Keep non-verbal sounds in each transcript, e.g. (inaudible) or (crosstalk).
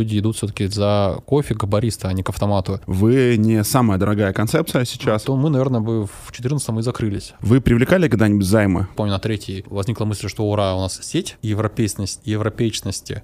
Люди идут все-таки за кофе к бариста, а не к автомату. Вы не самая дорогая концепция сейчас. То мы, наверное, бы в 14 и закрылись. Вы привлекали когда-нибудь займы? Помню, на третий возникла мысль, что ура, у нас сеть европейственности, европейчности.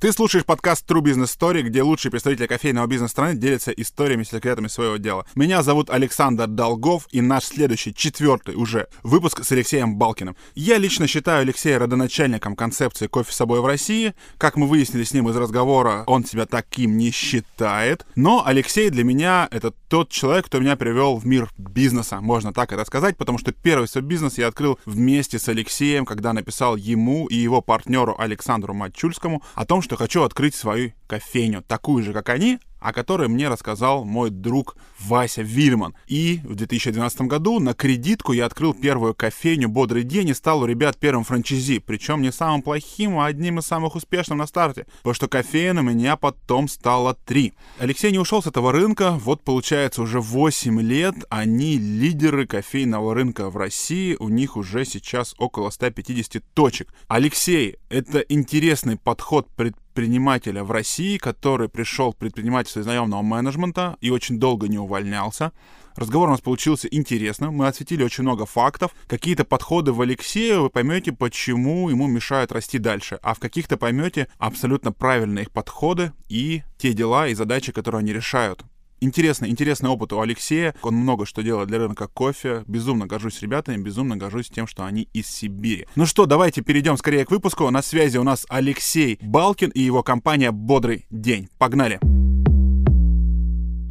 Ты слушаешь подкаст True Business Story, где лучшие представители кофейного бизнеса страны делятся историями, секретами своего дела. Меня зовут Александр Долгов, и наш следующий, четвертый уже, выпуск с Алексеем Балкиным. Я лично считаю Алексея родоначальником концепции кофе с собой в России. Как мы выяснили с ним из разговора, он себя таким не считает. Но Алексей для меня это тот человек, кто меня привел в мир бизнеса, можно так это сказать, потому что первый свой бизнес я открыл вместе с Алексеем, когда написал ему и его партнеру Александру Матчульскому о том, что что хочу открыть свою кофейню, такую же, как они, о которой мне рассказал мой друг Вася Вильман. И в 2012 году на кредитку я открыл первую кофейню «Бодрый день» и стал у ребят первым франчайзи, причем не самым плохим, а одним из самых успешных на старте, потому что кофеин у меня потом стало три. Алексей не ушел с этого рынка, вот получается уже 8 лет, они лидеры кофейного рынка в России, у них уже сейчас около 150 точек. Алексей, это интересный подход предпринимателя предпринимателя в России, который пришел в предпринимательство из наемного менеджмента и очень долго не увольнялся. Разговор у нас получился интересным, мы осветили очень много фактов. Какие-то подходы в Алексея вы поймете, почему ему мешают расти дальше, а в каких-то поймете абсолютно правильные их подходы и те дела и задачи, которые они решают. Интересный, интересный опыт у Алексея. Он много что делает для рынка кофе. Безумно горжусь ребятами, безумно горжусь тем, что они из Сибири. Ну что, давайте перейдем скорее к выпуску. На связи у нас Алексей Балкин и его компания «Бодрый день». Погнали!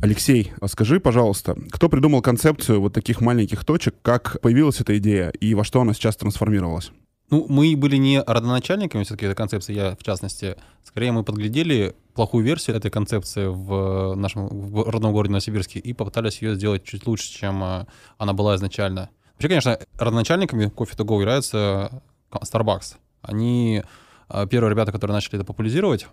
Алексей, а скажи, пожалуйста, кто придумал концепцию вот таких маленьких точек, как появилась эта идея и во что она сейчас трансформировалась? Ну, мы были не родоначальниками все-таки этой концепции, я в частности. Скорее, мы подглядели плохую версию этой концепции в нашем в родном городе Новосибирске и попытались ее сделать чуть лучше, чем э, она была изначально. Вообще, конечно, родоначальниками Coffee to Go является Starbucks. Они э, первые ребята, которые начали это популяризировать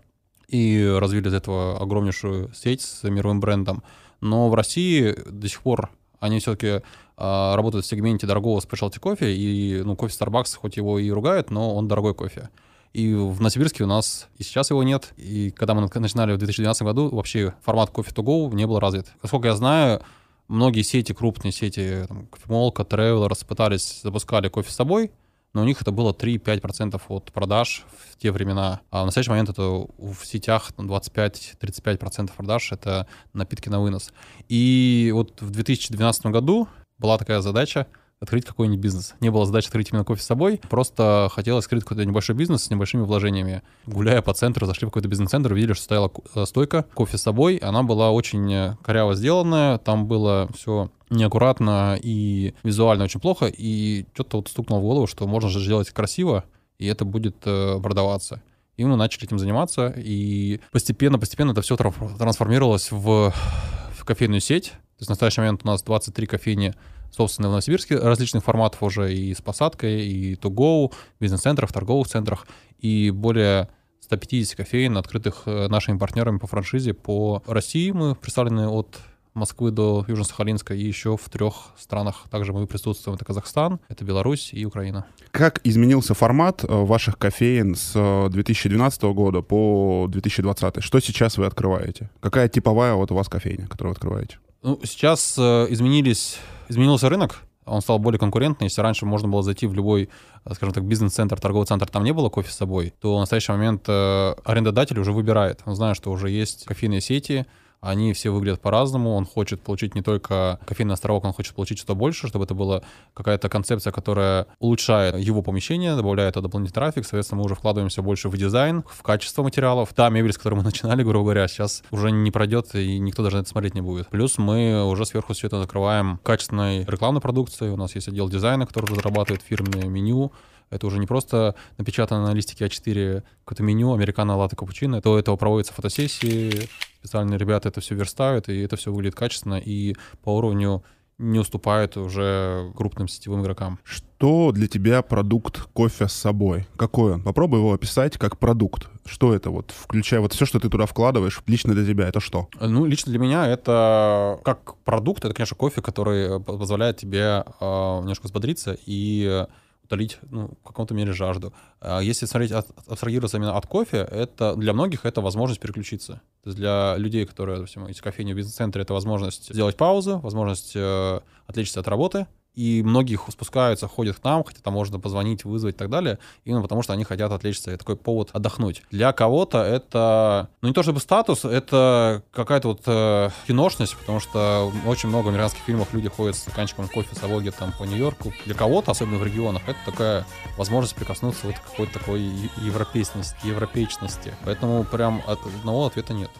и развили из этого огромнейшую сеть с мировым брендом. Но в России до сих пор они все-таки работают в сегменте дорогого спешлти кофе, и ну, кофе Starbucks хоть его и ругают, но он дорогой кофе. И в Новосибирске у нас и сейчас его нет. И когда мы начинали в 2012 году, вообще формат кофе to go не был развит. Насколько я знаю, многие сети, крупные сети, там, кофемолка, Travelers пытались, запускали кофе с собой, но у них это было 3-5% от продаж в те времена. А в настоящий момент это в сетях 25-35% продаж — это напитки на вынос. И вот в 2012 году была такая задача открыть какой-нибудь бизнес. Не было задачи открыть именно кофе с собой, просто хотелось открыть какой-то небольшой бизнес с небольшими вложениями. Гуляя по центру, зашли в какой-то бизнес-центр, увидели, что стояла э, стойка кофе с собой. Она была очень э, коряво сделанная, там было все неаккуратно и визуально очень плохо, и что-то вот стукнуло в голову, что можно же сделать красиво, и это будет э, продаваться. И мы начали этим заниматься, и постепенно-постепенно это все трансформировалось в, в кофейную сеть. То есть в настоящий момент у нас 23 кофейни, собственно, в Новосибирске различных форматов уже и с посадкой, и to go, бизнес-центрах, торговых центрах, и более 150 кофеин, открытых э, нашими партнерами по франшизе по России. Мы представлены от Москвы до Южно-Сахалинска и еще в трех странах. Также мы присутствуем. Это Казахстан, это Беларусь и Украина. Как изменился формат э, ваших кофеин с 2012 э, года по 2020? Что сейчас вы открываете? Какая типовая вот у вас кофейня, которую вы открываете? Ну, сейчас изменились, изменился рынок, он стал более конкурентный. Если раньше можно было зайти в любой, скажем так, бизнес-центр, торговый центр, там не было кофе с собой, то в настоящий момент арендодатель уже выбирает. Он знает, что уже есть кофейные сети, они все выглядят по-разному. Он хочет получить не только кофейный островок, он хочет получить что-то больше, чтобы это была какая-то концепция, которая улучшает его помещение, добавляет дополнительный трафик. Соответственно, мы уже вкладываемся больше в дизайн, в качество материалов. Та мебель, с которой мы (laughs) начинали, грубо говоря, сейчас уже не пройдет, и никто даже на это смотреть не будет. Плюс мы уже сверху все это закрываем качественной рекламной продукцией. У нас есть отдел дизайна, который разрабатывает фирменное меню, это уже не просто напечатано на листике А4 какое-то меню, американо, латте, капучино. До этого проводятся фотосессии, специальные ребята это все верстают, и это все выглядит качественно и по уровню не уступает уже крупным сетевым игрокам. Что для тебя продукт кофе с собой? Какой он? Попробуй его описать как продукт. Что это вот, включая вот все, что ты туда вкладываешь, лично для тебя это что? Ну, лично для меня это как продукт, это, конечно, кофе, который позволяет тебе э, немножко взбодриться и утолить, ну, в каком-то мере жажду. А если смотреть, от, абстрагироваться именно от кофе, это для многих это возможность переключиться. То есть для людей, которые, допустим, из кофейни в бизнес-центре, это возможность сделать паузу, возможность э, отвлечься от работы, и многих спускаются, ходят к нам, хотя там можно позвонить, вызвать и так далее, именно потому что они хотят отвлечься, и такой повод отдохнуть. Для кого-то это, ну не то чтобы статус, это какая-то вот э, киношность, потому что очень много американских фильмах люди ходят с стаканчиком кофе с авоги там по Нью-Йорку. Для кого-то, особенно в регионах, это такая возможность прикоснуться вот к какой-то такой европейственности, европейчности. Поэтому прям от одного ответа нет.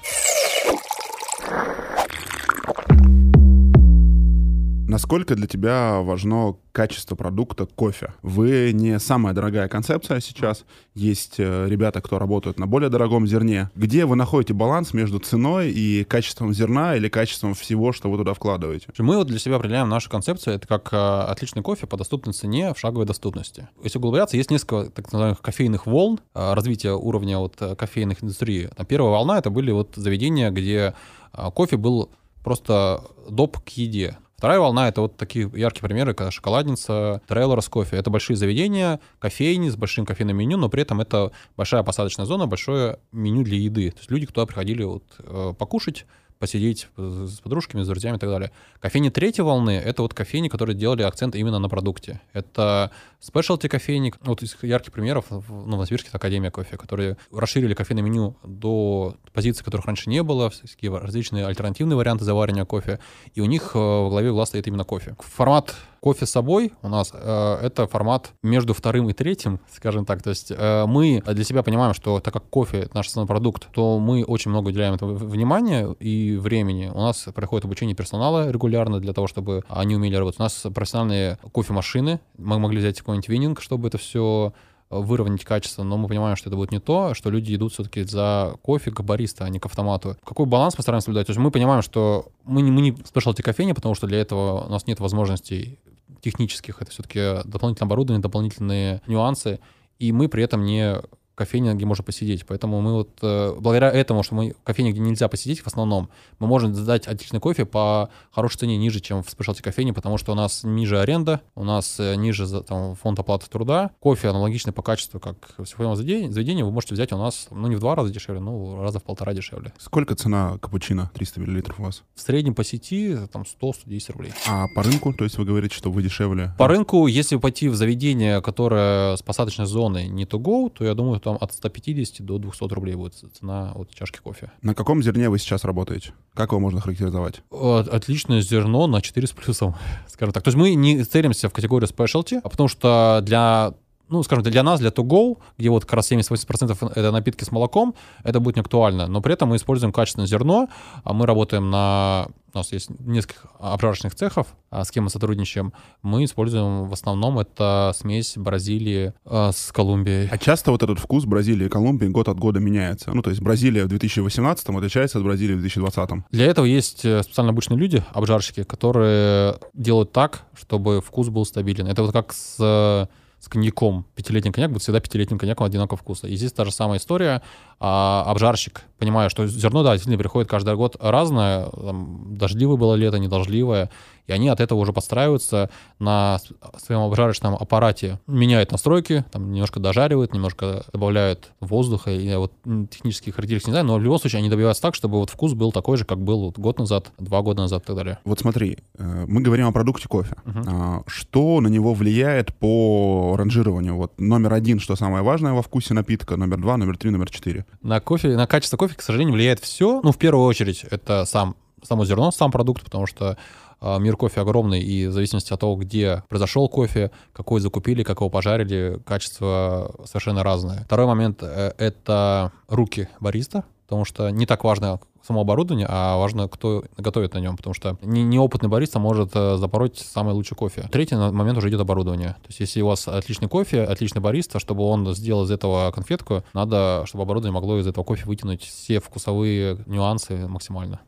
Насколько для тебя важно качество продукта кофе? Вы не самая дорогая концепция сейчас. Есть э, ребята, кто работают на более дорогом зерне. Где вы находите баланс между ценой и качеством зерна или качеством всего, что вы туда вкладываете? Мы вот для себя определяем нашу концепцию. Это как э, отличный кофе по доступной цене в шаговой доступности. Если углубляться, есть несколько так называемых кофейных волн э, развития уровня вот кофейных индустрии. Первая волна — это были вот заведения, где кофе был просто доп к еде. Вторая волна — это вот такие яркие примеры, как шоколадница, трейлерс кофе. Это большие заведения, кофейни с большим кофейным меню, но при этом это большая посадочная зона, большое меню для еды. То есть люди, кто приходили вот, э, покушать, посидеть с подружками, с друзьями и так далее. Кофейни третьей волны — это вот кофейни, которые делали акцент именно на продукте. Это спешлти кофейни, вот из ярких примеров, в Новосибирске это Академия кофе, которые расширили кофейное меню до позиций, которых раньше не было, различные альтернативные варианты заваривания кофе, и у них э, во главе угла стоит именно кофе. Формат кофе с собой у нас э, это формат между вторым и третьим, скажем так. То есть э, мы для себя понимаем, что так как кофе наш основной продукт, то мы очень много уделяем этому внимания и времени. У нас проходит обучение персонала регулярно для того, чтобы они умели работать. У нас профессиональные кофемашины. Мы могли взять какой-нибудь вининг, чтобы это все выровнять качество, но мы понимаем, что это будет не то, что люди идут все-таки за кофе к бариста, а не к автомату. Какой баланс мы стараемся соблюдать? То есть мы понимаем, что мы не, мы не спешлти кофейня, потому что для этого у нас нет возможностей технических, это все-таки дополнительное оборудование, дополнительные нюансы, и мы при этом не кофейня, где можно посидеть. Поэтому мы вот э, благодаря этому, что мы кофейня, где нельзя посидеть в основном, мы можем сдать отличный кофе по хорошей цене ниже, чем в спешлти кофейне, потому что у нас ниже аренда, у нас э, ниже там, фонд оплаты труда. Кофе аналогичный по качеству, как в своем заведении, вы можете взять у нас, ну, не в два раза дешевле, но раза в полтора дешевле. Сколько цена капучино 300 мл у вас? В среднем по сети там 100-110 рублей. А по рынку, то есть вы говорите, что вы дешевле? По рынку, если пойти в заведение, которое с посадочной зоной не to go, то я думаю, там от 150 до 200 рублей будет цена от чашки кофе. На каком зерне вы сейчас работаете? Как его можно характеризовать? Отличное зерно на 4 с плюсом, скажем так. То есть мы не целимся в категорию specialty, а потому что для ну, скажем, для нас, для to где вот как раз 70-80% это напитки с молоком, это будет не актуально. Но при этом мы используем качественное зерно, а мы работаем на... У нас есть несколько обжарочных цехов, а, с кем мы сотрудничаем. Мы используем в основном это смесь Бразилии э, с Колумбией. А часто вот этот вкус Бразилии и Колумбии год от года меняется? Ну, то есть Бразилия в 2018 отличается от Бразилии в 2020? Для этого есть э, специально обычные люди, обжарщики, которые делают так, чтобы вкус был стабилен. Это вот как с с коньяком. Пятилетний коньяк будет всегда пятилетним коньяком одинаково вкусно. И здесь та же самая история. А, обжарщик, понимая, что зерно, да, действительно приходит каждый год разное. Там, дождливое было лето, недождливое и они от этого уже подстраиваются на своем обжарочном аппарате, меняют настройки, там немножко дожаривают, немножко добавляют воздуха, и вот технические характеристики не знаю, но в любом случае они добиваются так, чтобы вот вкус был такой же, как был вот год назад, два года назад и так далее. Вот смотри, э, мы говорим о продукте кофе. Uh-huh. Что на него влияет по ранжированию? Вот номер один, что самое важное во вкусе напитка, номер два, номер три, номер четыре. На кофе, на качество кофе, к сожалению, влияет все. Ну, в первую очередь, это сам само зерно, сам продукт, потому что мир кофе огромный, и в зависимости от того, где произошел кофе, какой закупили, как его пожарили, качество совершенно разное. Второй момент э, — это руки бариста, потому что не так важно само оборудование, а важно, кто готовит на нем, потому что не, неопытный бариста может э, запороть самый лучший кофе. Третий момент уже идет оборудование. То есть если у вас отличный кофе, отличный бариста, чтобы он сделал из этого конфетку, надо, чтобы оборудование могло из этого кофе вытянуть все вкусовые нюансы максимально.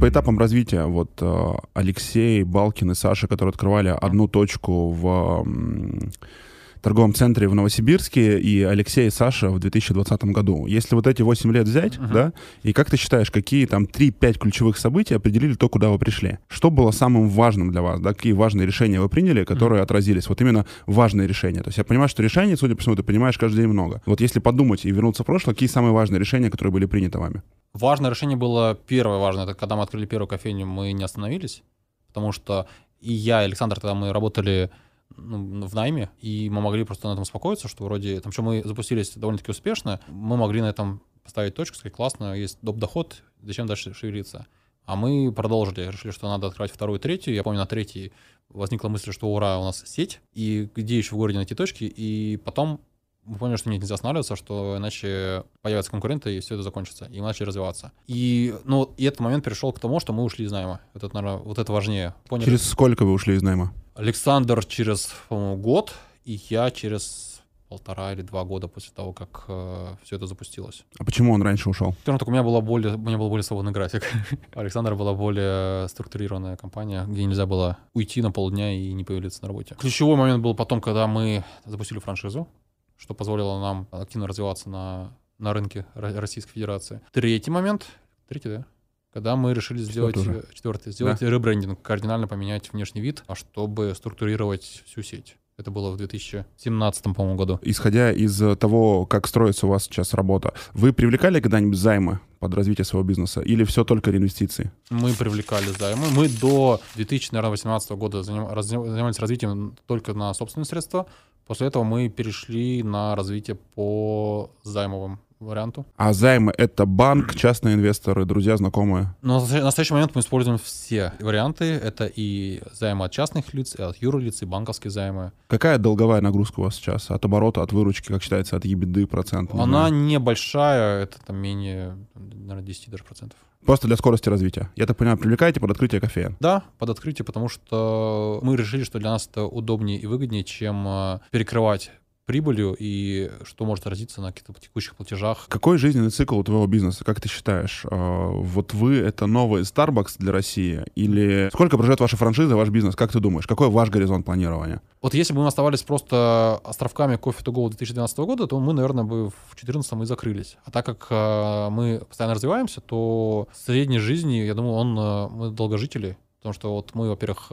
По этапам развития, вот э, Алексей, Балкин и Саша, которые открывали одну точку в торговом центре в Новосибирске, и Алексей и Саша в 2020 году. Если вот эти 8 лет взять, Мгм. да, и как ты считаешь, какие там 3-5 ключевых событий определили то, куда вы пришли? Что было самым важным для вас, да, какие важные решения вы приняли, которые отразились? Вот именно важные решения. То есть я понимаю, что решений, судя по всему, ты понимаешь каждый день много. Вот если подумать и вернуться в прошлое, какие самые важные решения, которые были приняты вами? Важное решение было первое важное, это когда мы открыли первую кофейню, мы не остановились, потому что и я, и Александр, тогда мы работали ну, в найме, и мы могли просто на этом успокоиться, что вроде, там, что мы запустились довольно-таки успешно, мы могли на этом поставить точку, сказать, классно, есть доп. доход, зачем дальше шевелиться? А мы продолжили, решили, что надо открывать вторую, третью. Я помню, на третьей возникла мысль, что ура, у нас сеть, и где еще в городе найти точки, и потом мы поняли, что нет, нельзя останавливаться, что иначе появятся конкуренты, и все это закончится. И мы начали развиваться. И, ну, и этот момент перешел к тому, что мы ушли из найма. Это, наверное, вот это важнее. Поняли? Через сколько вы ушли из найма? Александр через, по-моему, год, и я через полтора или два года после того, как все это запустилось. А почему он раньше ушел? Скажем так, у меня, была более, у меня был более свободный график. (laughs) У Александра была более структурированная компания, где нельзя было уйти на полдня и не появиться на работе. Ключевой момент был потом, когда мы запустили франшизу, что позволило нам активно развиваться на, на рынке Ро- Российской Федерации. Третий момент, третий, да, когда мы решили сделать Четвертый четвертый, сделать ребрендинг, кардинально поменять внешний вид, а чтобы структурировать всю сеть. Это было в 2017, по-моему, году. Исходя из того, как строится у вас сейчас работа, вы привлекали когда-нибудь займы под развитие своего бизнеса или все только реинвестиции? Мы привлекали займы. Мы до 2018 года занимались развитием только на собственные средства. После этого мы перешли на развитие по займовым варианту. А займы — это банк, частные инвесторы, друзья, знакомые? Но в настоящий момент мы используем все варианты. Это и займы от частных лиц, и от юрлиц, и банковские займы. Какая долговая нагрузка у вас сейчас? От оборота, от выручки, как считается, от ебеды процент? Она небольшая, это там менее, наверное, 10 даже процентов. Просто для скорости развития. Я так понимаю, привлекаете под открытие кофеен. Да, под открытие, потому что мы решили, что для нас это удобнее и выгоднее, чем э, перекрывать прибылью и что может отразиться на каких-то текущих платежах. Какой жизненный цикл у твоего бизнеса, как ты считаешь? А, Вот вы — это новый Starbucks для России? Или сколько проживет ваша франшиза, ваш бизнес? Как ты думаешь? Какой ваш горизонт планирования? Вот если бы мы оставались просто островками кофе to go 2012 года, то мы, наверное, бы в 2014 и закрылись. А так как э, мы постоянно развиваемся, то средней жизни, я думаю, он, э, мы долгожители, потому что вот мы, во-первых,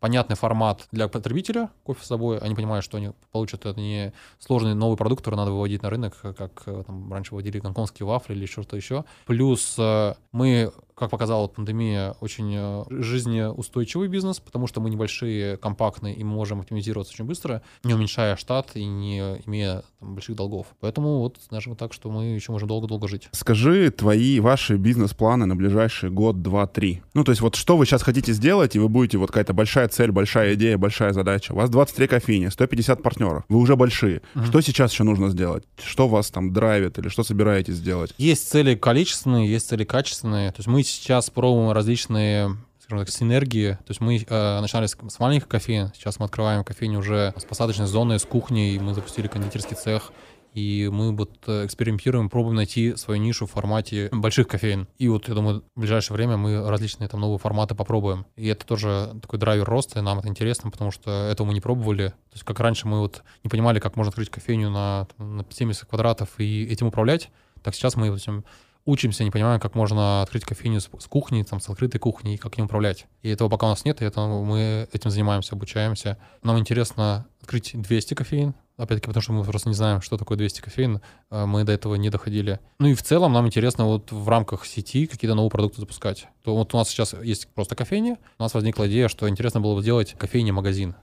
понятный формат для потребителя кофе с собой, они понимают, что они получат это не сложный новый продукт, который надо выводить на рынок, как э, там раньше выводили гонконгские вафли или что-то еще. Плюс э, мы, как показала пандемия, очень э, жизнеустойчивый бизнес, потому что мы небольшие, компактные, и мы можем оптимизироваться очень быстро, не уменьшая штат и не имея там, больших долгов. Поэтому вот, скажем так, что мы еще можем долго-долго жить. Скажи твои, ваши бизнес-планы на ближайший год, два, три. Ну, то есть вот что вы сейчас хотите сделать, и вы будете, вот какая-то большая цель, большая идея, большая задача. У вас 23 кофейни, 150 партнеров. Вы уже большие. Мгм. Что сейчас еще нужно сделать? Что вас там драйвит или что собираетесь сделать? Есть цели количественные, есть цели качественные. То есть мы сейчас пробуем различные скажем так, синергии. То есть мы э, начинали с, с маленьких кофеин, сейчас мы открываем кофейню уже с посадочной зоной, с кухней, мы запустили кондитерский цех, и мы вот э, экспериментируем, пробуем найти свою нишу в формате больших кофеин. И вот, я думаю, в ближайшее время мы различные там новые форматы попробуем. И это тоже такой драйвер роста, и нам это интересно, потому что этого мы не пробовали. То есть как раньше мы вот не понимали, как можно открыть кофейню на, на 70 квадратов и этим управлять, так сейчас мы этим учимся, не понимаем, как можно открыть кофейню с, с кухни, там, с открытой кухней, как ним управлять. И этого пока у нас нет, и это мы этим занимаемся, обучаемся. Нам интересно открыть 200 кофеин, опять-таки потому что мы просто не знаем, что такое 200 кофеин, а мы до этого не доходили. Ну и в целом нам интересно вот в рамках сети какие-то новые продукты запускать. То вот у нас сейчас есть просто кофейня, у нас возникла идея, что интересно было бы сделать кофейня-магазин.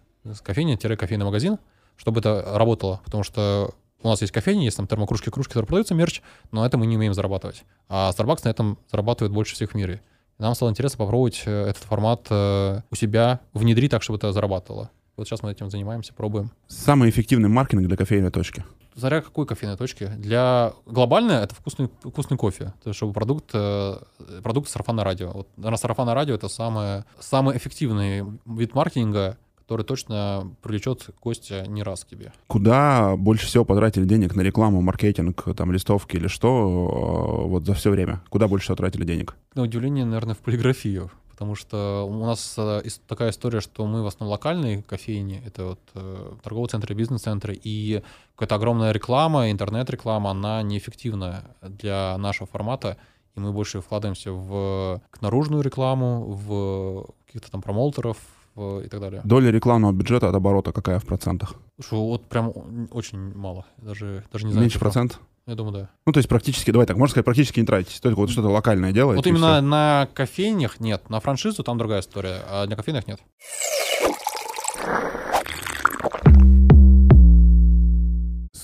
Кофейня-кофейный магазин, чтобы это работало, потому что у нас есть кофейни, есть там термокружки, кружки, которые продаются, мерч, но это мы не умеем зарабатывать. А Starbucks на этом зарабатывает больше всех в мире. И нам стало интересно попробовать э, этот формат э, у себя внедрить так, чтобы это зарабатывало. Вот сейчас мы этим занимаемся, пробуем. Самый эффективный маркетинг для кофейной точки. Заря какой кофейной точки? Для глобально это вкусный, вкусный кофе. То есть, чтобы продукт, э, продукт сарафанное радио. Вот, наверное, сарафанное радио — это самое, самый эффективный вид маркетинга, который точно привлечет гостя не раз к тебе. Куда больше всего потратили денег на рекламу, маркетинг, там, листовки или что э, вот за все время? Куда больше всего тратили денег? На удивление, наверное, в полиграфию потому что у нас э, такая история, что мы в основном локальные кофейни, это вот э, торговые центры, бизнес-центры, и какая-то огромная реклама, интернет-реклама, она неэффективна для нашего формата, и мы больше вкладываемся в наружную рекламу, в каких-то там промоутеров, и так далее. Доля рекламного бюджета от оборота какая в процентах? Что вот прям очень мало, даже, даже не знаю. Меньше процент? Я думаю, да. Ну, то есть практически, давай так, можно сказать, практически не тратить. Только вот что-то локальное делаете. Вот именно все. на кофейнях нет, на франшизу там другая история, а для кофейнях нет.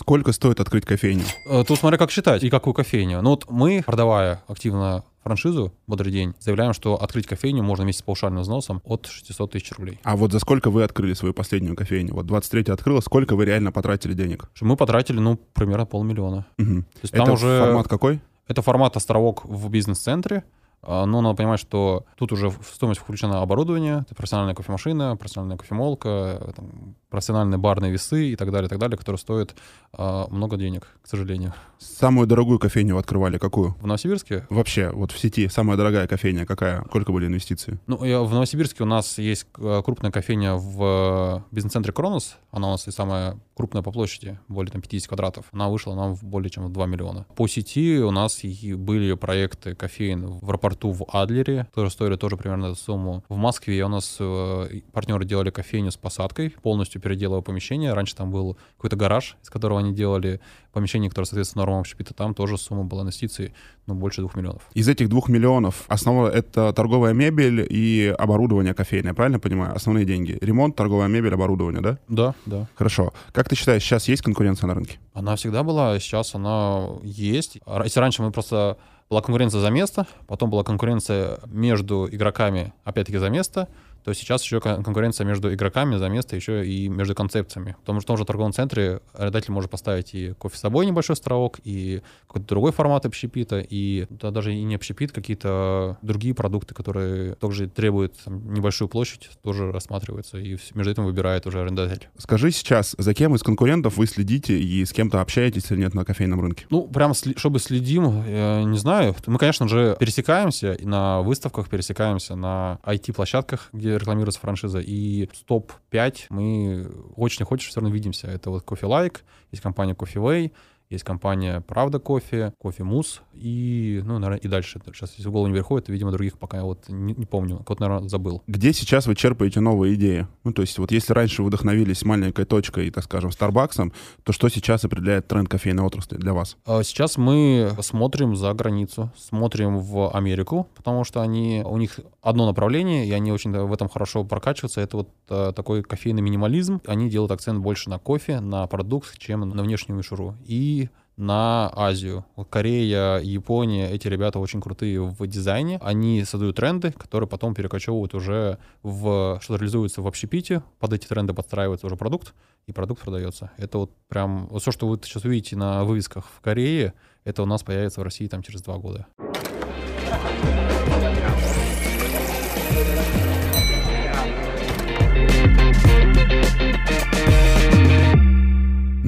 Сколько стоит открыть кофейню? Э, тут смотря как считать и какую кофейню. Ну вот мы, продавая активно франшизу «Бодрый день», заявляем, что открыть кофейню можно вместе с паушальным взносом от 600 тысяч рублей. А вот за сколько вы открыли свою последнюю кофейню? Вот 23 открыла, сколько вы реально потратили денег? Мы потратили, ну, примерно полмиллиона. Угу. То есть Это там уже... формат какой? Это формат «Островок» в бизнес-центре. А, но надо понимать, что тут уже в стоимость включено оборудование, это профессиональная кофемашина, профессиональная кофемолка, там, профессиональные барные весы и так далее, и так далее, которые стоят э, много денег, к сожалению. Самую дорогую кофейню открывали какую? В Новосибирске? Вообще, вот в сети самая дорогая кофейня какая? Сколько были инвестиции? Ну, я, в Новосибирске у нас есть э, крупная кофейня в бизнес-центре Кронос. Она у нас и самая крупная по площади, более там 50 квадратов. Она вышла нам в более чем в 2 миллиона. По сети у нас были проекты кофеин в аэропорту в Адлере, которые стоили тоже примерно эту сумму. В Москве у нас э, партнеры делали кофейню с посадкой, полностью переделывая помещение. Раньше там был какой-то гараж, из которого они делали помещение, которое соответствует нормам общепита. Там тоже сумма была инвестиций, ну, больше двух миллионов. Из этих двух миллионов основа — это торговая мебель и оборудование кофейное, правильно понимаю? Основные деньги. Ремонт, торговая мебель, оборудование, да? Да, да. Хорошо. Как ты считаешь, сейчас есть конкуренция на рынке? Она всегда была, сейчас она есть. Если раньше мы просто была конкуренция за место, потом была конкуренция между игроками, опять-таки, за место, то сейчас еще конкуренция между игроками за место, еще и между концепциями. Потому что в том же торговом центре арендатель может поставить и кофе с собой небольшой островок, и какой-то другой формат общепита, и да, даже и не общепит, какие-то другие продукты, которые также требуют там, небольшую площадь, тоже рассматриваются, и между этим выбирает уже арендатель. Скажи сейчас, за кем из конкурентов вы следите и с кем-то общаетесь или нет на кофейном рынке? Ну, прям чтобы следим, я не знаю. Мы, конечно же, пересекаемся на выставках, пересекаемся на IT-площадках, где рекламируется франшиза. И топ-5 мы очень хочешь все равно видимся. Это вот Coffee Like, есть компания Coffee Way, есть компания «Правда кофе», «Кофе Мус» и, ну, наверное, и дальше. Сейчас, если в голову не приходит, видимо, других пока я вот не, не помню. Вот, наверное, забыл. Где сейчас вы черпаете новые идеи? Ну, то есть вот если раньше вы вдохновились маленькой точкой, так скажем, Старбаксом, то что сейчас определяет тренд кофейной отрасли для вас? А сейчас мы смотрим за границу, смотрим в Америку, потому что они, у них одно направление, и они очень в этом хорошо прокачиваются. Это вот а, такой кофейный минимализм. Они делают акцент больше на кофе, на продукт, чем на внешнюю мишуру. И на Азию. Корея, Япония, эти ребята очень крутые в дизайне. Они создают тренды, которые потом перекочевывают уже в... что реализуется в общепите. Под эти тренды подстраивается уже продукт, и продукт продается. Это вот прям... Вот все, что вы сейчас увидите на вывесках в Корее, это у нас появится в России там через два года.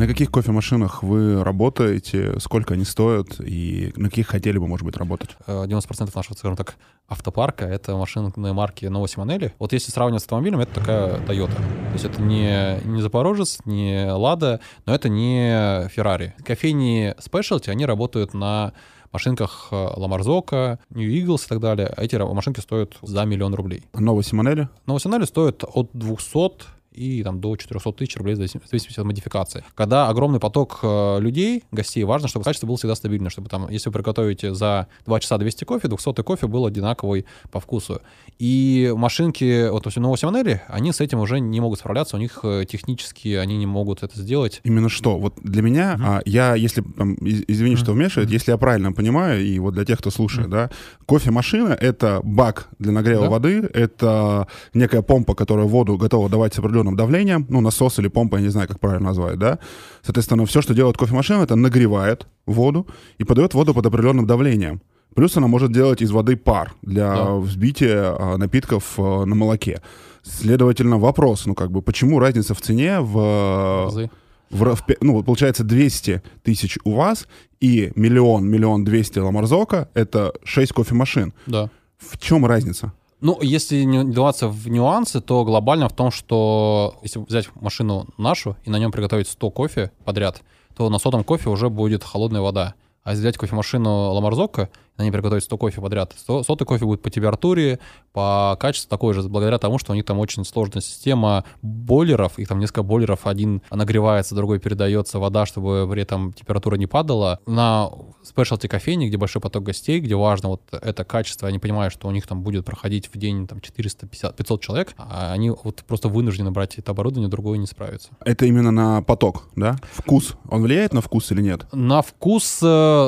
На каких кофемашинах вы работаете, сколько они стоят и на каких хотели бы, может быть, работать? 90% э, нашего, скажем так, автопарка — это машины марки Nova Simonelli. Вот если сравнивать с автомобилем, это такая Toyota. То есть это не, не Запорожец, не Лада, но это не Ferrari. Кофейни Specialty, они работают на машинках Ламарзока, New Eagles и так далее. Эти машинки стоят за миллион рублей. Nova Simonelli? Nova Simonelli стоит от 200 и там до 400 тысяч рублей в зависимости от модификации. Когда огромный поток э, людей, гостей, важно, чтобы качество было всегда стабильно, чтобы там, если вы приготовите за 2 часа 200 кофе, 200 кофе был одинаковый по вкусу. И машинки, вот, у новой Симонелли, они с этим уже не могут справляться, у них э, технически они не могут это сделать. Именно что? Вот для меня, mm-hmm. а, я, если, там, извини, mm-hmm. что вмешивает, mm-hmm. если я правильно понимаю, и вот для тех, кто слушает, mm-hmm. да, кофемашина — это бак для нагрева да? воды, это некая помпа, которая воду готова давать с определенным определенным давлением, ну, насос или помпа, я не знаю, как правильно назвать, да. Соответственно, все, что делает кофемашина, это нагревает воду и подает воду под определенным давлением. Плюс она может делать из воды пар для да. взбития а, напитков а, на молоке. Следовательно, вопрос, ну как бы, почему разница в цене в... Разы. в, в ну, получается 200 тысяч у вас и миллион, миллион двести Ламарзока, это 6 кофемашин. Да. В чем разница? Ну, если не вдаваться в нюансы, то глобально в том, что если взять машину нашу и на нем приготовить 100 кофе подряд, то на сотом кофе уже будет холодная вода. А если взять кофемашину Ламарзока, на ней приготовить 100 кофе подряд, 100, сотый кофе будет по температуре, по качеству такой же, благодаря тому, что у них там очень сложная система бойлеров, их там несколько бойлеров, один нагревается, другой передается вода, чтобы при этом температура не падала. На спешлти кофейне, где большой поток гостей, где важно вот это качество, они понимают, что у них там будет проходить в день там 450-500 человек, а они вот просто вынуждены брать это оборудование, другое не справится. Это именно на поток, да? Вкус. Он влияет на вкус или нет? На вкус, э,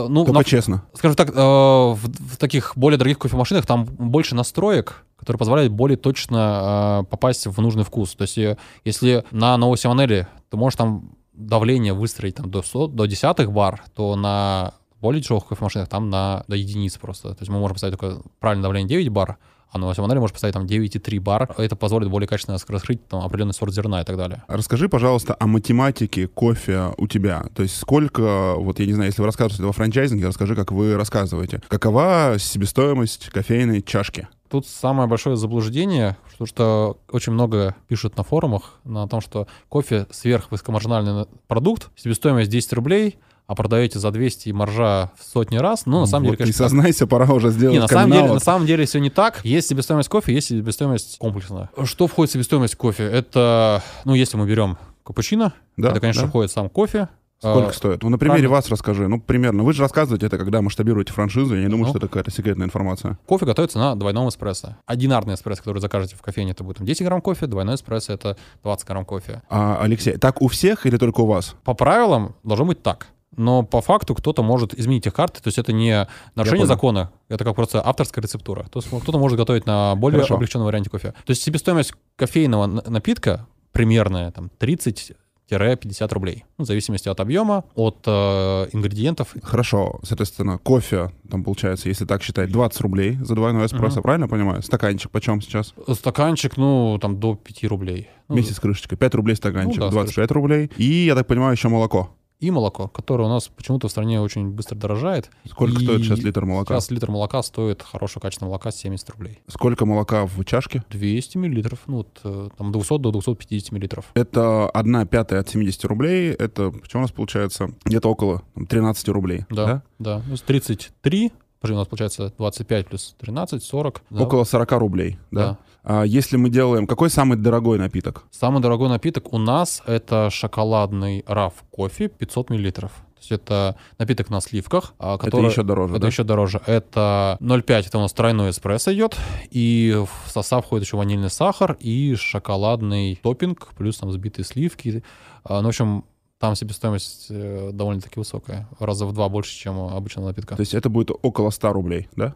ну, Только на, честно. скажем так, э, в, в таких более дорогих кофемашинах там больше настроек, которые позволяют более точно э, попасть в нужный вкус. То есть э, если на новой Симонелли ты можешь там давление выстроить там, до, 100, до десятых бар, то на более дешевых кофемашинах там на, до единиц просто. То есть мы можем поставить только правильное давление 9 бар, а на Симонелли можно поставить там 9,3 бар. Это позволит более качественно раскрыть там, определенный сорт зерна и так далее. Расскажи, пожалуйста, о математике кофе у тебя. То есть сколько, вот я не знаю, если вы рассказываете во франчайзинге, расскажи, как вы рассказываете. Какова себестоимость кофейной чашки? Тут самое большое заблуждение, потому что очень много пишут на форумах на том, что кофе сверхвысокомаржинальный продукт, себестоимость 10 рублей, а продаете за 200 и маржа в сотни раз. Ну, на самом Вот деле, не конечно, так. сознайся, пора уже сделать Не, на самом, деле, на самом деле все не так. Есть себестоимость кофе, есть себестоимость комплексная. Что входит в себестоимость кофе? Это, ну, если мы берем капучино, Да, это, конечно, да. входит сам кофе. Сколько А, стоит? Ну, на примере правильно. вас расскажи. Ну, примерно. Вы же рассказываете это, когда масштабируете франшизу. Я не думаю, Ну. что это какая-то секретная информация. Кофе готовится на двойном эспрессо. Одинарный эспрессо, который закажете в кофейне, это будет там 10 грамм кофе, двойной эспрессо — это 20 грамм кофе. А, Алексей, так у всех или только у вас? По правилам должно быть так. Но по факту кто-то может изменить их карты, то есть это не нарушение закона, это как просто авторская рецептура. То есть кто-то может готовить на более Хорошо. облегченном варианте кофе. То есть себестоимость кофейного на- напитка примерная там 30-50 рублей. Ну, в зависимости от объема, от э, ингредиентов. Хорошо, соответственно, кофе, там получается, если так считать, 20 рублей за двойной эспрессо, Мгм. правильно понимаю? Стаканчик почем сейчас? Стаканчик, ну, там до 5 рублей. Ну, Вместе с крышечкой. 5 рублей стаканчик, Ну да, с 25 рублей. И, я так понимаю, еще молоко. И молоко, которое у нас почему-то в стране очень быстро дорожает. Сколько И стоит сейчас литр молока? Сейчас литр молока стоит, хорошего качественного молока, 70 рублей. Сколько молока в чашке? 200 миллилитров, ну, вот, э, там 200 до 250 миллилитров. Это 1 пятая от 70 рублей. Это, что у нас получается? Где-то около там, 13 рублей. Да, да. Ну, с 33, подожди, у нас получается 25 плюс 13, 40. да. Около 40 рублей, да? Да. А если мы делаем... Какой самый дорогой напиток? Самый дорогой напиток у нас это шоколадный раф кофе 500 миллилитров. То есть это напиток на сливках, а, который... Это еще дороже, Это да? еще дороже. Это 0,5, это у нас тройной эспрессо идет, и в состав входит еще ванильный сахар и шоколадный топпинг, плюс там взбитые сливки. А, Ну, в общем, там себестоимость э, довольно-таки высокая, раза в два больше, чем обычного напитка. То есть это будет около 100 рублей, да?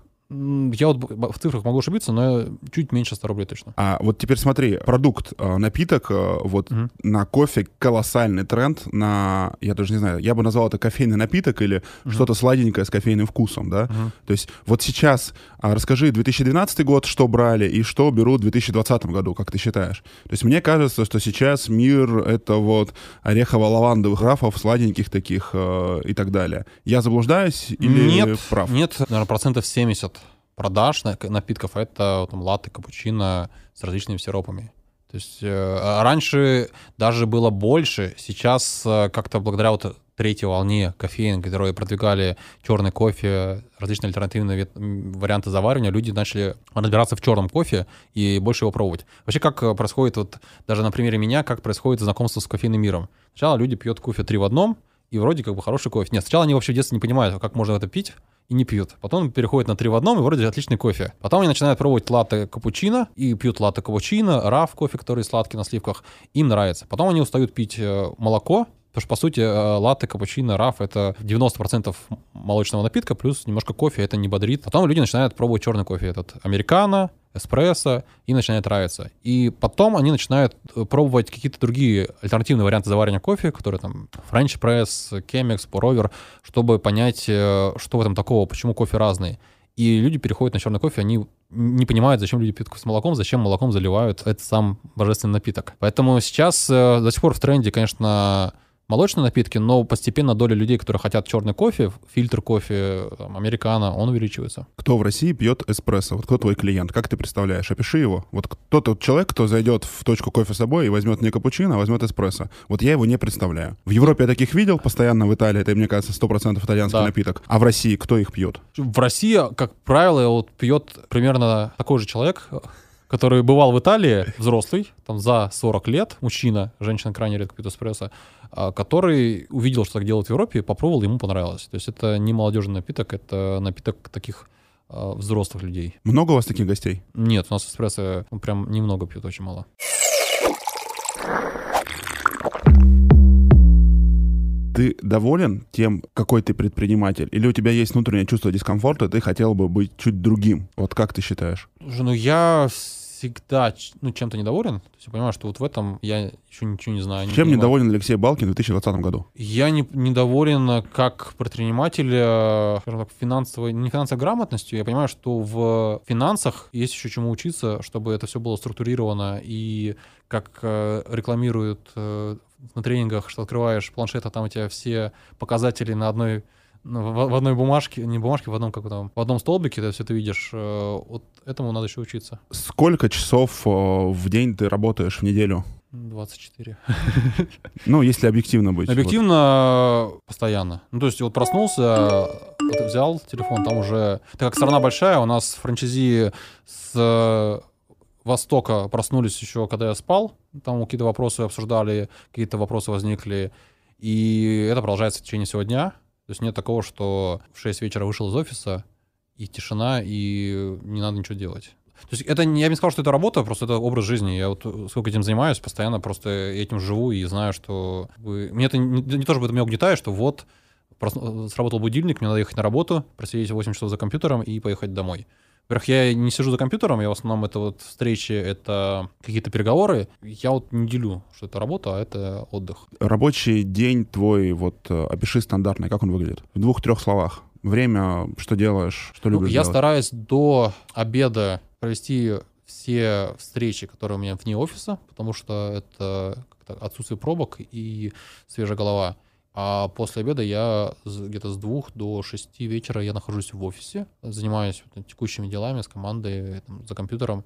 Я вот в цифрах могу ошибиться, но чуть меньше 100 рублей точно. А вот теперь смотри, продукт, э, напиток, э, вот Мгм. на кофе колоссальный тренд на, я даже не знаю, я бы назвал это кофейный напиток или Мгм. что-то сладенькое с кофейным вкусом, да? Мгм. То есть вот сейчас а, расскажи 2012 год, что брали и что берут в 2020 году, как ты считаешь? То есть мне кажется, что сейчас мир — это вот орехово-лавандовых рафов, сладеньких таких э, и так далее. Я заблуждаюсь или Нет, прав? нет, наверное, процентов 70 продаж на- напитков это там латте, капучино с различными сиропами. То есть э, а раньше даже было больше, сейчас э, как-то благодаря вот третьей волне кофеин, которые продвигали черный кофе, различные альтернативные вет- варианты заваривания, люди начали разбираться в черном кофе и больше его пробовать. Вообще, как происходит, вот даже на примере меня, как происходит знакомство с кофейным миром. Сначала люди пьют кофе три в одном, и вроде как бы хороший кофе. Нет, сначала они вообще в детстве не понимают, как можно это пить, и не пьют. Потом переходят на три в одном, и вроде отличный кофе. Потом они начинают пробовать латте капучино, и пьют латте капучино, раф кофе, который сладкий на сливках. Им нравится. Потом они устают пить э, молоко, Потому что, по сути, э, латте, капучино, раф — это 90% молочного напитка, плюс немножко кофе, это не бодрит. Потом люди начинают пробовать черный кофе, этот американо, эспрессо, и начинает нравиться. И потом они начинают э, пробовать какие-то другие альтернативные варианты заваривания кофе, которые там Press, Chemex, Pour Over, чтобы понять, э, что в этом такого, почему кофе разный. И люди переходят на черный кофе, они не понимают, зачем люди пьют кофе с молоком, зачем молоком заливают этот сам божественный напиток. Поэтому сейчас э, до сих пор в тренде, конечно, молочные напитки, но постепенно доля людей, которые хотят черный кофе, фильтр кофе, там, американо, он увеличивается. Кто в России пьет эспрессо? Вот кто твой клиент? Как ты представляешь? Опиши его. Вот кто тот человек, кто зайдет в точку кофе с собой и возьмет не капучино, а возьмет эспрессо. Вот я его не представляю. В Европе я таких видел постоянно, в Италии это, мне кажется, 100% итальянский Да. напиток. А в России кто их пьет? В России, как правило, вот пьет примерно такой же человек, который бывал в Италии, взрослый, там за 40 лет, мужчина, женщина крайне редко пьет эспрессо, а, который увидел, что так делают в Европе, попробовал, ему понравилось. То есть это не молодежный напиток, это напиток таких а, взрослых людей. Много у вас таких гостей? Нет, у нас эспрессо ну, прям немного пьют, очень мало. Ты доволен тем, какой ты предприниматель? Или у тебя есть внутреннее чувство дискомфорта, и ты хотел бы быть чуть другим? Вот как ты считаешь? Слушай, ну я всегда ну, чем-то недоволен. То есть я понимаю, что вот в этом я еще ничего не знаю. не Чем понимаю. недоволен Алексей Балкин в 2020 году? Я не, недоволен как предприниматель, э, скажем так, финансовой, не финансовой грамотностью. Я понимаю, что в финансах есть еще чему учиться, чтобы это все было структурировано. И как э, рекламируют э, на тренингах, что открываешь планшет, а там у тебя все показатели на одной в, в одной бумажке, не бумажке, в одном, как там, в одном столбике, ты все это видишь. э, Вот этому надо еще учиться. Сколько часов э, в день ты работаешь в неделю? 24. Ну, если объективно быть. Объективно, э, постоянно. Ну, то есть вот проснулся, вот взял телефон, там уже... Так как страна большая, у нас франчайзи с э, Востока проснулись еще, когда я спал. Там какие-то вопросы обсуждали, какие-то вопросы возникли. И это продолжается в течение всего дня. То есть нет такого, что в 6 вечера вышел из офиса, и тишина, и не надо ничего делать. То есть это я бы не сказал, что это работа, просто это образ жизни. Я вот э, сколько этим занимаюсь, постоянно просто этим живу и знаю, что... Мне это не, не то, чтобы это меня угнетает, что вот прос- сработал будильник, мне надо ехать на работу, просидеть 8 часов за компьютером и поехать домой. Во-первых, я не сижу за компьютером, я в основном это вот встречи, это какие-то переговоры. Я вот не делю, что это работа, а это отдых. Рабочий день твой, вот э, опиши стандартный, как он выглядит? В двух-трех словах. Время, что делаешь, что Ну, любишь я делать? стараюсь до обеда провести все встречи, которые у меня вне офиса, потому что это отсутствие пробок и свежая голова. А после обеда я где-то с двух до шести вечера я нахожусь в офисе, занимаюсь текущими делами с командой там, за компьютером.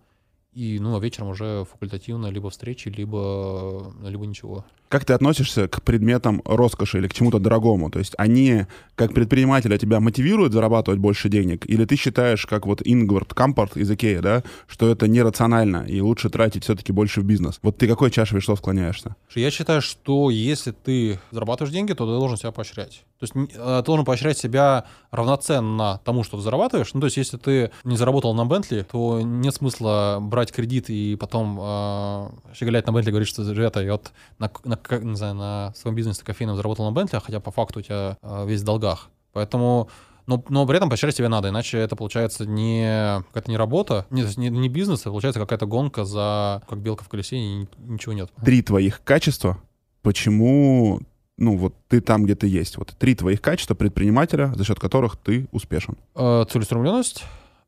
И, ну, а вечером уже факультативно либо встречи, либо, либо ничего. Как ты относишься к предметам роскоши или к чему-то дорогому? То есть они, как предпринимателя, тебя мотивируют зарабатывать больше денег? Или ты считаешь, как вот Ингвард Кампорт из Икеи, да, что это нерационально и лучше тратить все-таки больше в бизнес? Вот ты какой чаше весов склоняешься? Я считаю, что если ты зарабатываешь деньги, то ты должен себя поощрять. То есть э, ты должен поощрять себя равноценно тому, что ты зарабатываешь. Ну, то есть если ты не заработал на Бентли, то нет смысла брать кредит и потом э, щеголять на Бентли говорить, что ребята, я вот на, на не знаю, на своем бизнесе кофейном заработал на Бентли, хотя по факту у тебя э, весь в долгах. Поэтому но, но при этом поощрять себя надо, иначе это получается не какая-то не работа, не, не, не бизнес, а получается какая-то гонка за как белка в колесе, и ничего нет. Три твоих качества, почему, ну вот ты там, где ты есть. Вот три твоих качества предпринимателя, за счет которых ты успешен. Э, Целеустремленность,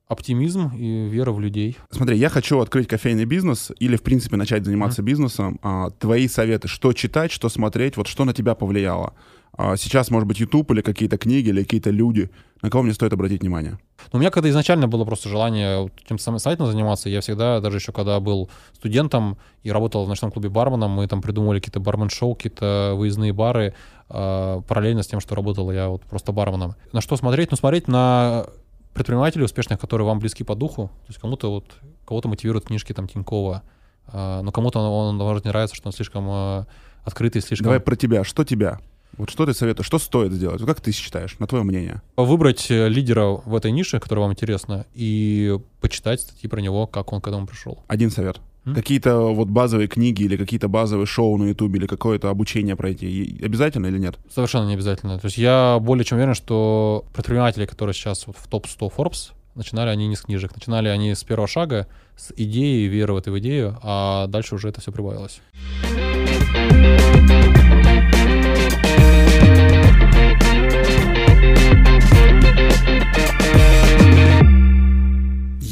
оптимизм и вера в людей. Смотри, я хочу открыть кофейный бизнес или, в принципе, начать заниматься бизнесом. А, твои советы, что читать, что смотреть, вот что на тебя повлияло? А, сейчас, может быть, YouTube или какие-то книги, или какие-то люди. На кого мне стоит обратить внимание? Но у меня когда изначально было просто желание вот чем-то самостоятельно заниматься, я всегда, даже еще когда был студентом и работал в ночном клубе барменом, мы там придумывали какие-то бармен-шоу, какие-то выездные бары, э, параллельно с тем, что работал я вот просто барменом. На что смотреть? Ну, смотреть на предпринимателей успешных, которые вам близки по духу. То есть кому-то вот, кого-то мотивируют книжки там Тинькова, э, но кому-то он, он, может, не нравится, что он слишком э, открытый, слишком... Давай про тебя. Что тебя? Вот что ты советуешь? Что стоит сделать? Как ты считаешь, на твое мнение? Выбрать э, лидера в этой нише, которая вам интересна, и почитать статьи про него, как он к этому пришел. Один совет. М? Какие-то вот базовые книги или какие-то базовые шоу на YouTube или какое-то обучение пройти. И обязательно или нет? Совершенно не обязательно. То есть я более чем уверен, что предприниматели, которые сейчас вот в топ-100 Forbes, начинали они не с книжек, начинали они с первого шага, с идеи, веры в эту идею, а дальше уже это все прибавилось.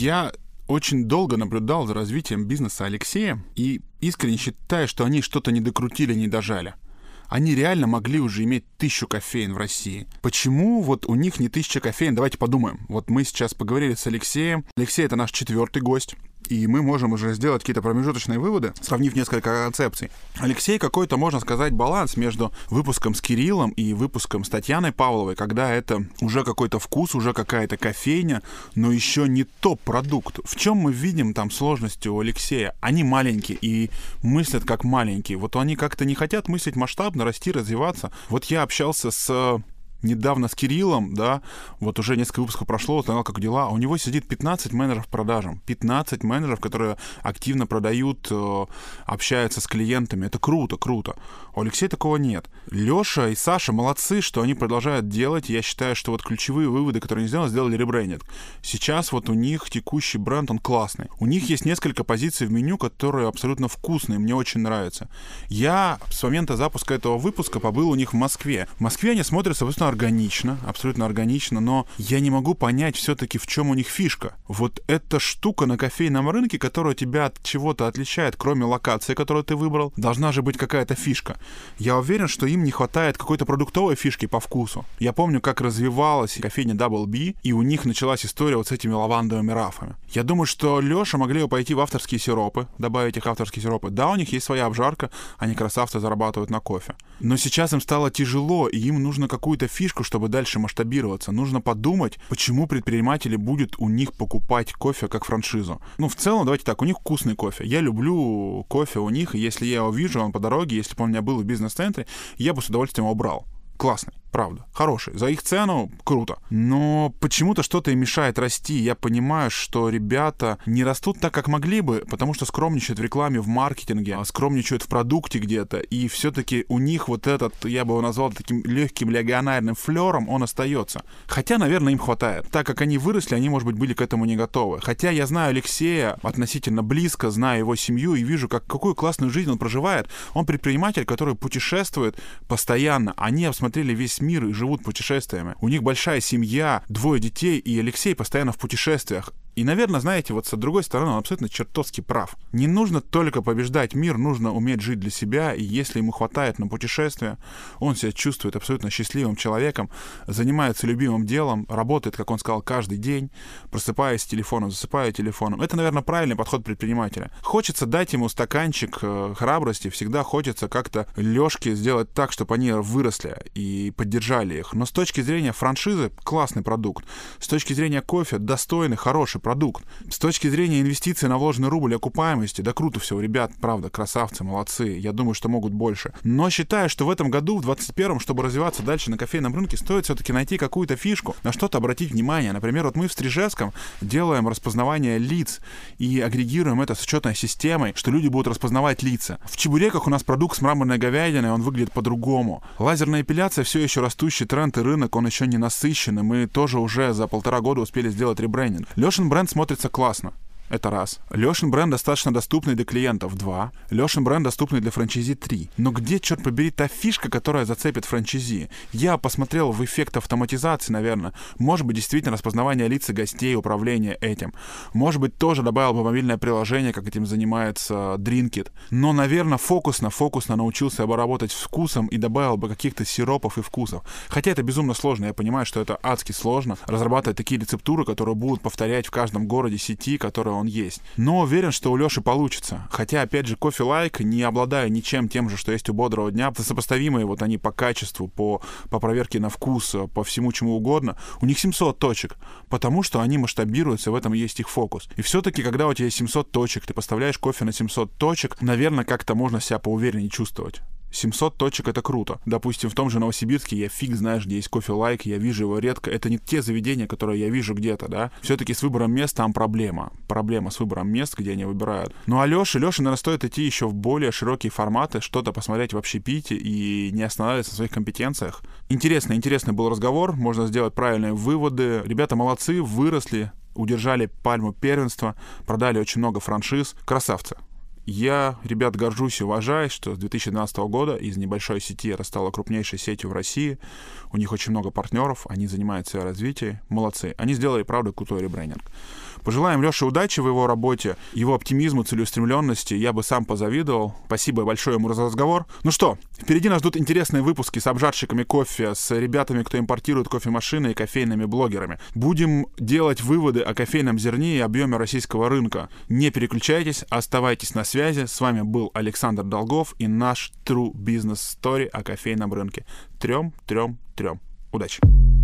Я очень долго наблюдал за развитием бизнеса Алексея и искренне считаю, что они что-то не докрутили, не дожали. Они реально могли уже иметь тысячу кофеин в России. Почему вот у них не тысяча кофеин? Давайте подумаем. Вот мы сейчас поговорили с Алексеем. Алексей — это наш четвертый гость и мы можем уже сделать какие-то промежуточные выводы, сравнив несколько концепций. Алексей какой-то, можно сказать, баланс между выпуском с Кириллом и выпуском с Татьяной Павловой, когда это уже какой-то вкус, уже какая-то кофейня, но еще не топ-продукт. В чем мы видим там сложности у Алексея? Они маленькие и мыслят как маленькие. Вот они как-то не хотят мыслить масштабно, расти, развиваться. Вот я общался с недавно с Кириллом, да, вот уже несколько выпусков прошло, узнал, как дела, у него сидит 15 менеджеров продажам, 15 менеджеров, которые активно продают, э, общаются с клиентами, это круто, круто. У Алексея такого нет. Леша и Саша молодцы, что они продолжают делать, я считаю, что вот ключевые выводы, которые они сделали, сделали ребрендинг. Сейчас вот у них текущий бренд, он классный. У них есть несколько позиций в меню, которые абсолютно вкусные, мне очень нравятся. Я с момента запуска этого выпуска побыл у них в Москве. В Москве они смотрятся абсолютно органично, абсолютно органично, но я не могу понять все-таки, в чем у них фишка. Вот эта штука на кофейном рынке, которая тебя от чего-то отличает, кроме локации, которую ты выбрал, должна же быть какая-то фишка. Я уверен, что им не хватает какой-то продуктовой фишки по вкусу. Я помню, как развивалась кофейня Double B, и у них началась история вот с этими лавандовыми рафами. Я думаю, что Леша могли бы пойти в авторские сиропы, добавить их авторские сиропы. Да, у них есть своя обжарка, они красавцы зарабатывают на кофе. Но сейчас им стало тяжело, и им нужно какую-то фишку, чтобы дальше масштабироваться. Нужно подумать, почему предприниматели будут у них покупать кофе как франшизу. Ну, в целом, давайте так, у них вкусный кофе. Я люблю кофе у них, и если я его вижу, он по дороге, если бы он у меня был в бизнес-центре, я бы с удовольствием его брал. Классный правда, хороший. За их цену круто. Но почему-то что-то им мешает расти. Я понимаю, что ребята не растут так, как могли бы, потому что скромничают в рекламе, в маркетинге, а скромничают в продукте где-то. И все-таки у них вот этот, я бы его назвал таким легким легионарным флером, он остается. Хотя, наверное, им хватает. Так как они выросли, они, может быть, были к этому не готовы. Хотя я знаю Алексея относительно близко, знаю его семью и вижу, как, какую классную жизнь он проживает. Он предприниматель, который путешествует постоянно. Они обсмотрели весь мир и живут путешествиями. У них большая семья, двое детей, и Алексей постоянно в путешествиях. И, наверное, знаете, вот с другой стороны, он абсолютно чертовски прав. Не нужно только побеждать мир, нужно уметь жить для себя, и если ему хватает на путешествия, он себя чувствует абсолютно счастливым человеком, занимается любимым делом, работает, как он сказал, каждый день, просыпаясь с телефоном, засыпая телефоном. Это, наверное, правильный подход предпринимателя. Хочется дать ему стаканчик э, храбрости, всегда хочется как-то Лёшке сделать так, чтобы они выросли и поддержали их. Но с точки зрения франшизы, классный продукт. С точки зрения кофе, достойный, хороший продукт. С точки зрения инвестиций на вложенный рубль окупаемости, да круто все, ребят, правда, красавцы, молодцы. Я думаю, что могут больше. Но считаю, что в этом году, в 21-м, чтобы развиваться дальше на кофейном рынке, стоит все-таки найти какую-то фишку, на что-то обратить внимание. Например, вот мы в Стрижевском делаем распознавание лиц и агрегируем это с учетной системой, что люди будут распознавать лица. В Чебуреках у нас продукт с мраморной говядиной, он выглядит по-другому. Лазерная эпиляция все еще растущий тренд и рынок, он еще не насыщен, и мы тоже уже за полтора года успели сделать ребрендинг. Лешин бренд смотрится классно. Это раз. Лешин бренд достаточно доступный для клиентов. Два. Лешин бренд доступный для франчайзи. Три. Но где, черт побери, та фишка, которая зацепит франчайзи? Я посмотрел в эффект автоматизации, наверное. Может быть, действительно распознавание лица гостей, управление этим. Может быть, тоже добавил бы мобильное приложение, как этим занимается Drinkit. Но, наверное, фокусно, фокусно научился бы работать вкусом и добавил бы каких-то сиропов и вкусов. Хотя это безумно сложно. Я понимаю, что это адски сложно. Разрабатывать такие рецептуры, которые будут повторять в каждом городе сети, которые он есть. Но уверен, что у Леши получится. Хотя, опять же, кофе лайк, не обладая ничем тем же, что есть у бодрого дня, сопоставимые вот они по качеству, по, по проверке на вкус, по всему чему угодно, у них 700 точек, потому что они масштабируются, в этом есть их фокус. И все-таки, когда у тебя 700 точек, ты поставляешь кофе на 700 точек, наверное, как-то можно себя поувереннее чувствовать. 700 точек — это круто. Допустим, в том же Новосибирске я фиг знаешь, где есть кофе лайк, я вижу его редко. Это не те заведения, которые я вижу где-то, да. Все-таки с выбором мест там проблема. Проблема с выбором мест, где они выбирают. Ну а Леша, Леша, наверное, стоит идти еще в более широкие форматы, что-то посмотреть в общепите и не останавливаться на своих компетенциях. Интересный, интересный был разговор, можно сделать правильные выводы. Ребята молодцы, выросли, удержали пальму первенства, продали очень много франшиз. Красавцы. Я, ребят, горжусь и уважаю, что с 2012 года из небольшой сети это стала крупнейшей сетью в России. У них очень много партнеров, они занимаются развитием. Молодцы. Они сделали, правда, крутой ребрендинг. Пожелаем Леше удачи в его работе, его оптимизму, целеустремленности. Я бы сам позавидовал. Спасибо большое ему за разговор. Ну что, впереди нас ждут интересные выпуски с обжарщиками кофе, с ребятами, кто импортирует кофемашины и кофейными блогерами. Будем делать выводы о кофейном зерне и объеме российского рынка. Не переключайтесь, оставайтесь на связи. С вами был Александр Долгов и наш True Business Story о кофейном рынке. Трем, трем, трем. Удачи!